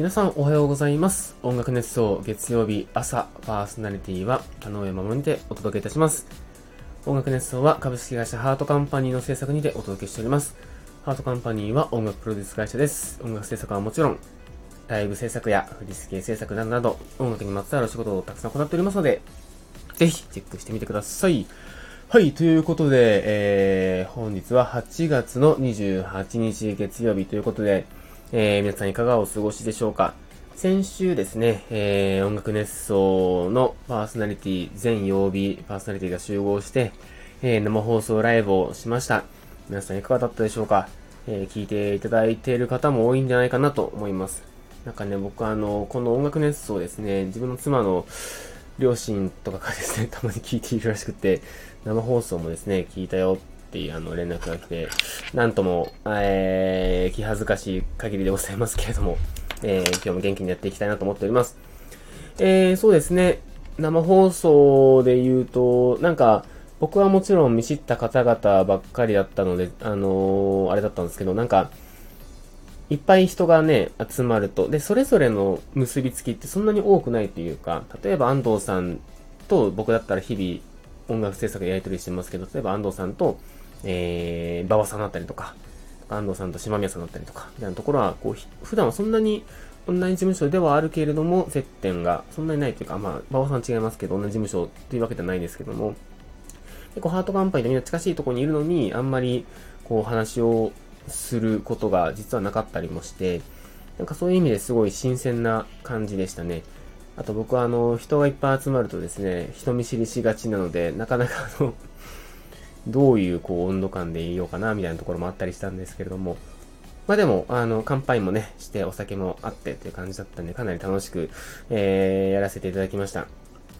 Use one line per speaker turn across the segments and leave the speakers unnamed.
皆さんおはようございます。音楽熱奏月曜日朝パーソナリティは田上守にてお届けいたします。音楽熱奏は株式会社ハートカンパニーの制作にてお届けしております。ハートカンパニーは音楽プロデュース会社です。音楽制作はもちろん、ライブ制作や振り付け制作などなど、音楽にまつわる仕事をたくさん行っておりますので、ぜひチェックしてみてください。はい、ということで、えー、本日は8月の28日月曜日ということで、えー、皆さんいかがお過ごしでしょうか？先週ですね、えー、音楽熱奏のパーソナリティ、全曜日パーソナリティが集合して、えー、生放送ライブをしました。皆さんいかがだったでしょうか？えー、聞いていただいている方も多いんじゃないかなと思います。なんかね、僕あの、この音楽熱奏ですね、自分の妻の両親とかがですね、たまに聞いているらしくて、生放送もですね、聞いたよっていうあの連絡が来て、なんとも、えー、気恥ずかしい限りでございますけれども、えー、今日も元気にやっていきたいなと思っております。えー、そうですね、生放送で言うと、なんか、僕はもちろん見知った方々ばっかりだったので、あのー、あれだったんですけど、なんか、いっぱい人がね、集まると、で、それぞれの結びつきってそんなに多くないというか、例えば安藤さんと僕だったら日々音楽制作やり取りしてますけど、例えば安藤さんと、えー、馬場さんだったりとか、安藤さんと島宮さんだったりとか、みたいなところは、こう、普段はそんなに同じ事務所ではあるけれども、接点がそんなにないというか、まあ、馬場さん違いますけど、同じ事務所というわけではないですけども、結構ハートカンパニーとみんな近しいところにいるのに、あんまり、こう、話をすることが実はなかったりもして、なんかそういう意味ですごい新鮮な感じでしたね。あと僕はあの、人がいっぱい集まるとですね、人見知りしがちなので、なかなかあの、どういうこう温度感でいようかな、みたいなところもあったりしたんですけれども、まあでも、あの、乾杯もね、してお酒もあってっていう感じだったんで、かなり楽しく、えー、やらせていただきました。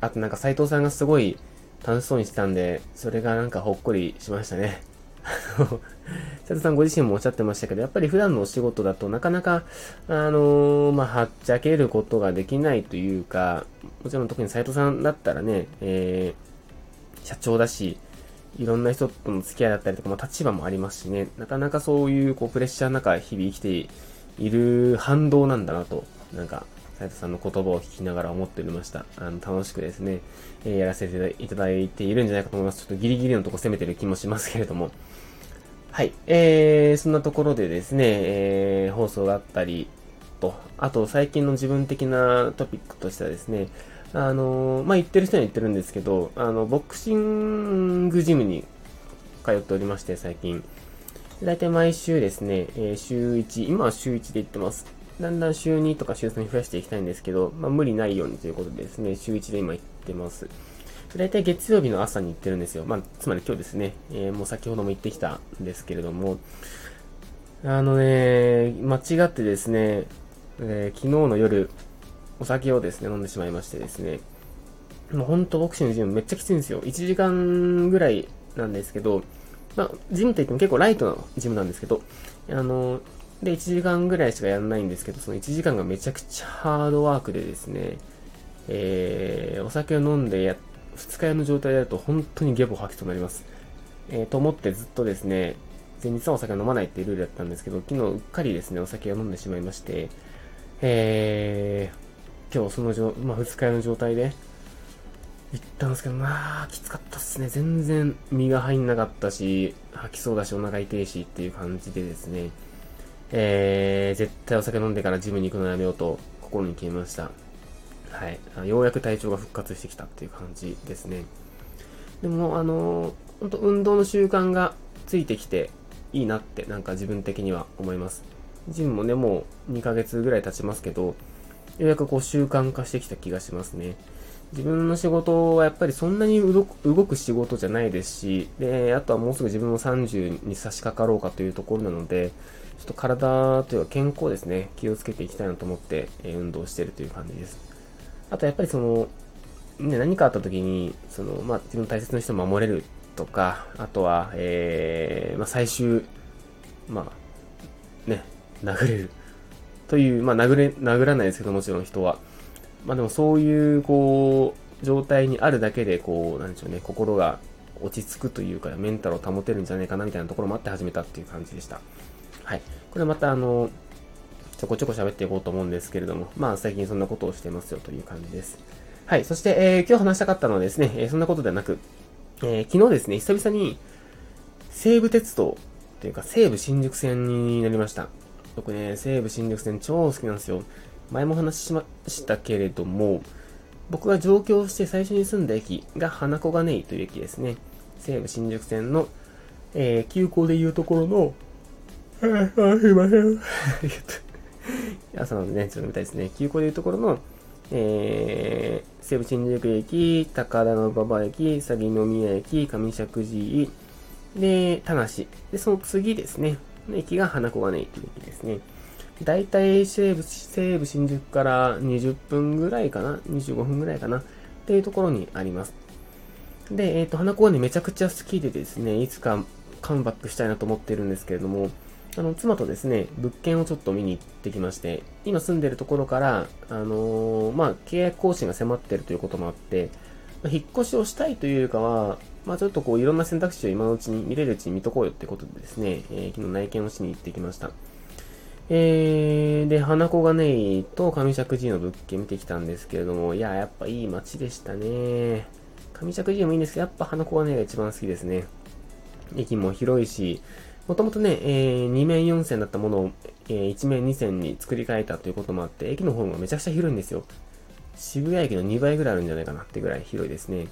あとなんか斉藤さんがすごい楽しそうにしてたんで、それがなんかほっこりしましたね。あ の斉藤さんご自身もおっしゃってましたけど、やっぱり普段のお仕事だとなかなか、あのー、まあ、はっちゃけることができないというか、もちろん特に斉藤さんだったらね、えー、社長だし、いろんな人との付き合いだったりとか、まあ、立場もありますしね、なかなかそういうこうプレッシャーの中、日々生きている反動なんだなと、なんか、斉藤さんの言葉を聞きながら思っておりました。あの、楽しくですね、えー、やらせていただいているんじゃないかと思います。ちょっとギリギリのとこ攻めてる気もしますけれども。はい。えー、そんなところでですね、えー、放送があったりと、あと最近の自分的なトピックとしてはですね、あの、まあ、言ってる人には言ってるんですけど、あの、ボクシングジムに通っておりまして、最近。だいたい毎週ですね、えー、週1、今は週1で行ってます。だんだん週2とか週3に増やしていきたいんですけど、まあ、無理ないようにということでですね、週1で今行ってます。だいたい月曜日の朝に行ってるんですよ。まあ、つまり今日ですね、えー、もう先ほども行ってきたんですけれども、あのね、間違ってですね、えー、昨日の夜、お酒をですね、飲んでしまいましてですね、もうほんとボクシングのジムめっちゃきついんですよ。1時間ぐらいなんですけど、まあ、ジムといっても結構ライトなジムなんですけど、あの、で、1時間ぐらいしかやらないんですけど、その1時間がめちゃくちゃハードワークでですね、えー、お酒を飲んでや、二日酔いの状態でやると本当にゲボ吐きとなります。えー、と思ってずっとですね、前日はお酒を飲まないっていうルールだったんですけど、昨日うっかりですね、お酒を飲んでしまいまして、えー、今日その状、まあ、二日酔いの状態で、行ったんですけど、まあ、きつかったっすね。全然身が入んなかったし、吐きそうだし、お腹痛いしっていう感じでですね、えー、絶対お酒飲んでからジムに行くのやめようと心に決めました。はい。ようやく体調が復活してきたっていう感じですね。でも、あの、本当運動の習慣がついてきていいなってなんか自分的には思います。ジムもね、もう2ヶ月ぐらい経ちますけど、ようやくこう習慣化してきた気がしますね。自分の仕事はやっぱりそんなに動く仕事じゃないですし、で、あとはもうすぐ自分も30に差し掛かろうかというところなので、ちょっと体というか健康ですね、気をつけていきたいなと思って、え運動してるという感じです。あとやっぱりその、ね、何かあった時に、その、まあ、自分の大切な人を守れるとか、あとは、えー、まあ、最終、まあ、ね、殴れる。という、まあ、殴れ、殴らないですけど、もちろん人は。まあでもそういう、こう、状態にあるだけで、こう、なんでしょうね、心が落ち着くというか、メンタルを保てるんじゃないかな、みたいなところもあって始めたっていう感じでした。はい。これまた、あの、ちょこちょこ喋っていこうと思うんですけれども、まあ最近そんなことをしてますよという感じです。はい。そして、えー、今日話したかったのはですね、えー、そんなことではなく、えー、昨日ですね、久々に西武鉄道というか西武新宿線になりました。僕ね、西武新宿線超好きなんですよ。前も話しましたけれども、僕が上京して最初に住んだ駅が花子金井という駅ですね。西武新宿線の、えー、急行でいうところの、あ、すいません。朝なんでね、ちょっと見たいですね。急行でいうところの、えー、西武新宿駅、高田馬場駅、鷺宮駅、上石神井、で、田無。で、その次ですね。駅が花子金井という駅ですね。だいたい西武、西武新宿から20分ぐらいかな ?25 分ぐらいかな？っていうところにあります。で、えっ、ー、と、花子金井めちゃくちゃ好きでですね、いつかカムバックしたいなと思ってるんですけれども、あの、妻とですね、物件をちょっと見に行ってきまして、今住んでるところから、あのー、まあ、契約更新が迫ってるということもあって、引っ越しをしたいというかは、まあ、ちょっとこう、いろんな選択肢を今のうちに見れるうちに見とこうよってことでですね、えー、昨日内見をしに行ってきました。えー、で、花子がねと上石寺の物件見てきたんですけれども、いや、やっぱいい街でしたね。上石寺もいいんですけど、やっぱ花子がねが一番好きですね。駅も広いし、もともとね、えー、2面4線だったものを、えー、1面2線に作り変えたということもあって、駅の方がめちゃくちゃ広いんですよ。渋谷駅の2倍ぐらいあるんじゃないかなってぐらい広いですね。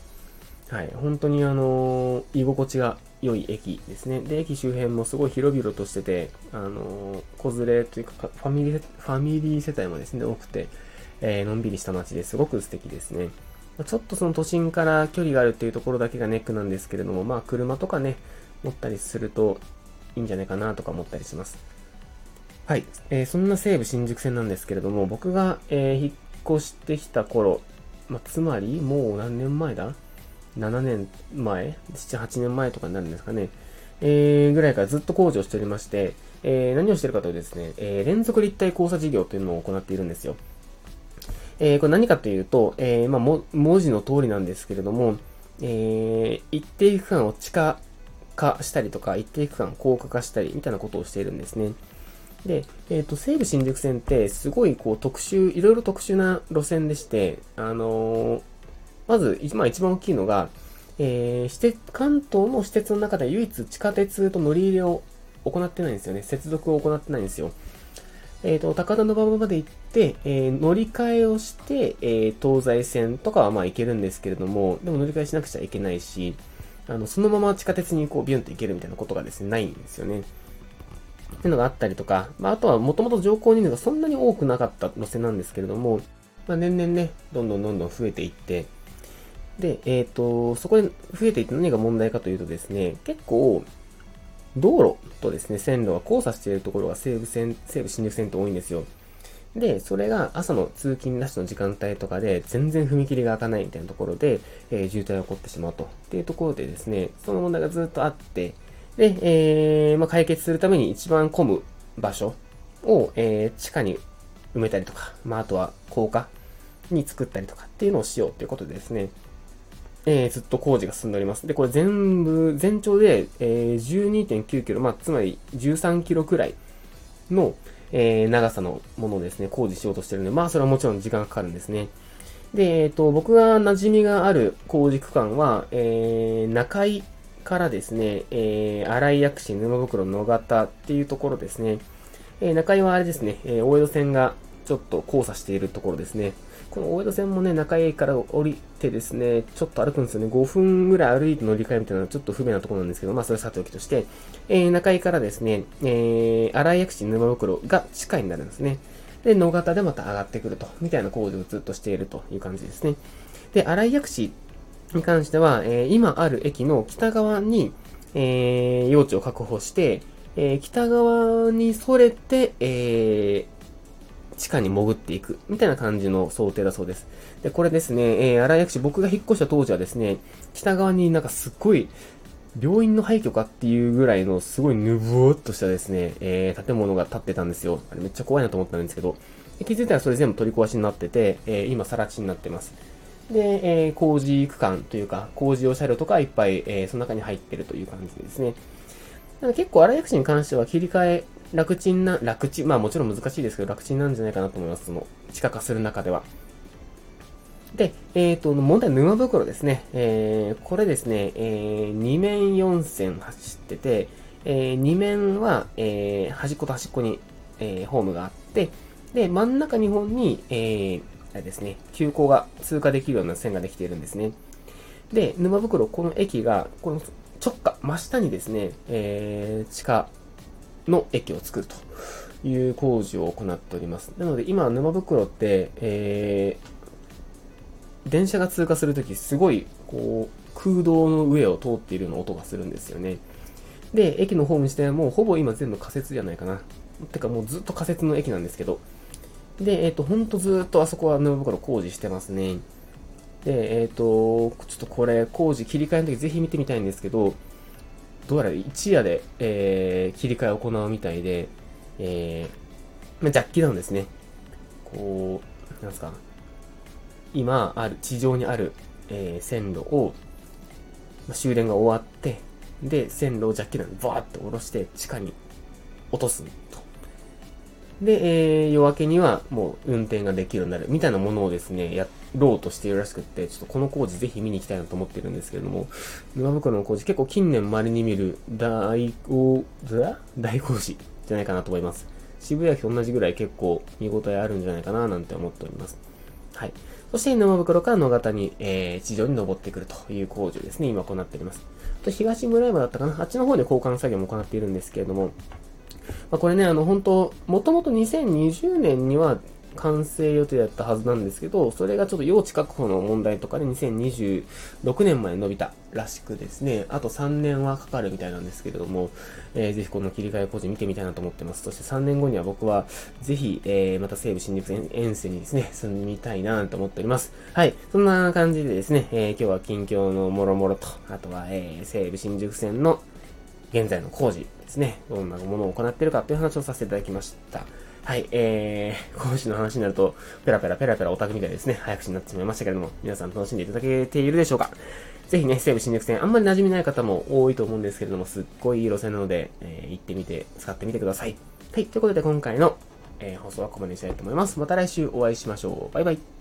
はい。本当にあのー、居心地が良い駅ですね。で、駅周辺もすごい広々としてて、あのー、子連れというか、ファミリー、ファミリー世帯もですね、多くて、えー、のんびりした街ですごく素敵ですね。ちょっとその都心から距離があるっていうところだけがネックなんですけれども、まあ車とかね、持ったりするといいんじゃないかなとか思ったりします。はい。えー、そんな西武新宿線なんですけれども、僕が、えー、引っ越してきた頃、まあ、つまり、もう何年前だ？?7 年前 ?7、8年前とかになるんですかね？えー、ぐらいからずっと工事をしておりまして、えー、何をしてるかというとですね、えー、連続立体交差事業というのを行っているんですよ。えー、これ何かというと、えー、まあ、文字の通りなんですけれども、えー、一定区間を地下化したりとか、一定区間を高架化したりみたいなことをしているんですね。で、えっ、ー、と、西武新宿線ってすごいこう特殊、いろいろ特殊な路線でして、あのー、まず、まあ一番大きいのが、えー、私鉄、関東の私鉄の中で唯一地下鉄と乗り入れを行ってないんですよね。接続を行ってないんですよ。えっ、ー、と、高田馬場まで行って、えー、乗り換えをして、えー、東西線とかはまあ行けるんですけれども、でも乗り換えしなくちゃいけないし、あの、そのまま地下鉄にこうビュンと行けるみたいなことがですね、ないんですよね。っていうのがあったりとか、まあ、あとはもともと乗降人数がそんなに多くなかった路線なんですけれども、まあ、年々ね、どんどんどんどん増えていって、で、えっ、ー、と、そこで増えていって何が問題かというとですね、結構、道路とですね、線路が交差しているところが西武線、西武新宿線って多いんですよ。で、それが朝の通勤ラッシュの時間帯とかで全然踏切が開かないみたいなところで、えー、渋滞が起こってしまうと。っていうところでですね、その問題がずっとあって、で、えー、まあ、解決するために一番混む場所を、えー、地下に埋めたりとか、まあ、あとは高架に作ったりとかっていうのをしようということでですね、えー、ずっと工事が進んでおります。で、これ全部、全長で、えー、12.9キロ、まあ、つまり13キロくらいの、えー、長さのものをですね、工事しようとしてるんで、まあ、それはもちろん時間かかるんですね。で、えっ、ー、と、僕が馴染みがある工事区間は、えー、中井からですね、えー、荒井薬師沼袋野方っていうところですね。えー、中井はあれですね、えー、大江戸線がちょっと交差しているところですね。この大江戸線もね、中井から降りてですね、ちょっと歩くんですよね。5分ぐらい歩いて乗り換えみたいなのはちょっと不便なところなんですけど、まあそれはさておきとして、えー、中井からですね、えー、荒井薬師沼袋が地下になるんですね。で、野方でまた上がってくると、みたいな工事をずっとしているという感じですね。で、荒井薬師に関しては、えー、今ある駅の北側に、えー、用地を確保して、えー、北側に沿れて、えー、地下に潜っていく、みたいな感じの想定だそうです。で、これですね、えー、荒井薬師、僕が引っ越した当時はですね、北側になんかすっごい、病院の廃墟かっていうぐらいのすごいぬぼーっとしたですね、えー、建物が建ってたんですよ。あれめっちゃ怖いなと思ったんですけど、気づいたらそれ全部取り壊しになってて、えー、今、更地になってます。で、えー、工事区間というか、工事用車両とかいっぱい、えー、その中に入ってるという感じですね。結構、荒井薬師に関しては切り替え楽ちんな、楽ちん、まあもちろん難しいですけど、楽ちんなんじゃないかなと思います。その、地下化する中では。で、えっ、ー、と、問題は沼袋ですね。えー、これですね、えー、2面4線走ってて、えー、2面は、えー、端っこと端っこに、えー、ホームがあって、で、真ん中2本に、えー、あれですね、急行が通過できるような線ができているんですね。で、沼袋、この駅が、この直下、真下にですね、えー、地下の駅を作るという工事を行っております。なので、今、沼袋って、えー、電車が通過するとき、すごい、こう、空洞の上を通っているような音がするんですよね。で、駅のホーム自体はもうほぼ今全部仮設じゃないかな。てかもうずっと仮設の駅なんですけど。で、えっ、ー、と、ほんとずっとあそこは沼袋工事してますね。で、えっ、ー、と、ちょっとこれ工事切り替えの時ぜひ見てみたいんですけど、どうやら一夜で、えー、切り替えを行うみたいで、えー、ま、ジャッキダウンですね。こう、なんすか、今ある、地上にある、えー、線路を、まあ、終電が終わって、で、線路をジャッキダウンバーッと下ろして地下に落とすと。で、えー、夜明けにはもう運転ができるようになるみたいなものをですね、やろうとしているらしくって、ちょっとこの工事ぜひ見に行きたいなと思ってるんですけれども、沼袋の工事結構近年稀に見る大工、大工事じゃないかなと思います。渋谷駅と同じぐらい結構見応えあるんじゃないかななんて思っております。はい。そして沼袋から野方に、えー、地上に登ってくるという工事ですね、今行っております。あと東村山だったかなあっちの方で交換作業も行っているんですけれども、まあ、これね、あの、本当もともと2020年には完成予定だったはずなんですけど、それがちょっと用地確保の問題とかで2026年まで伸びたらしくですね、あと3年はかかるみたいなんですけれども、えー、ぜひこの切り替え工事見てみたいなと思ってます。そして3年後には僕は、ぜひ、えー、また西武新宿沿線にですね、住みたいなと思っております。はい。そんな感じでですね、えー、今日は近況のもろもろと、あとは、えー、西武新宿線の現在の工事ですね、どんなものを行ってるかという話をさせていただきました。はい、えー、講師の話になると、ペラペラペラペラオタクみたいですね、早口になってしまいましたけれども、皆さん楽しんでいただけているでしょうかぜひね、西武新宿線、あんまり馴染みない方も多いと思うんですけれども、すっごいいい路線なので、えー、行ってみて、使ってみてください。はい、ということで今回の、えー、放送はここまでにしたいと思います。また来週お会いしましょう。バイバイ。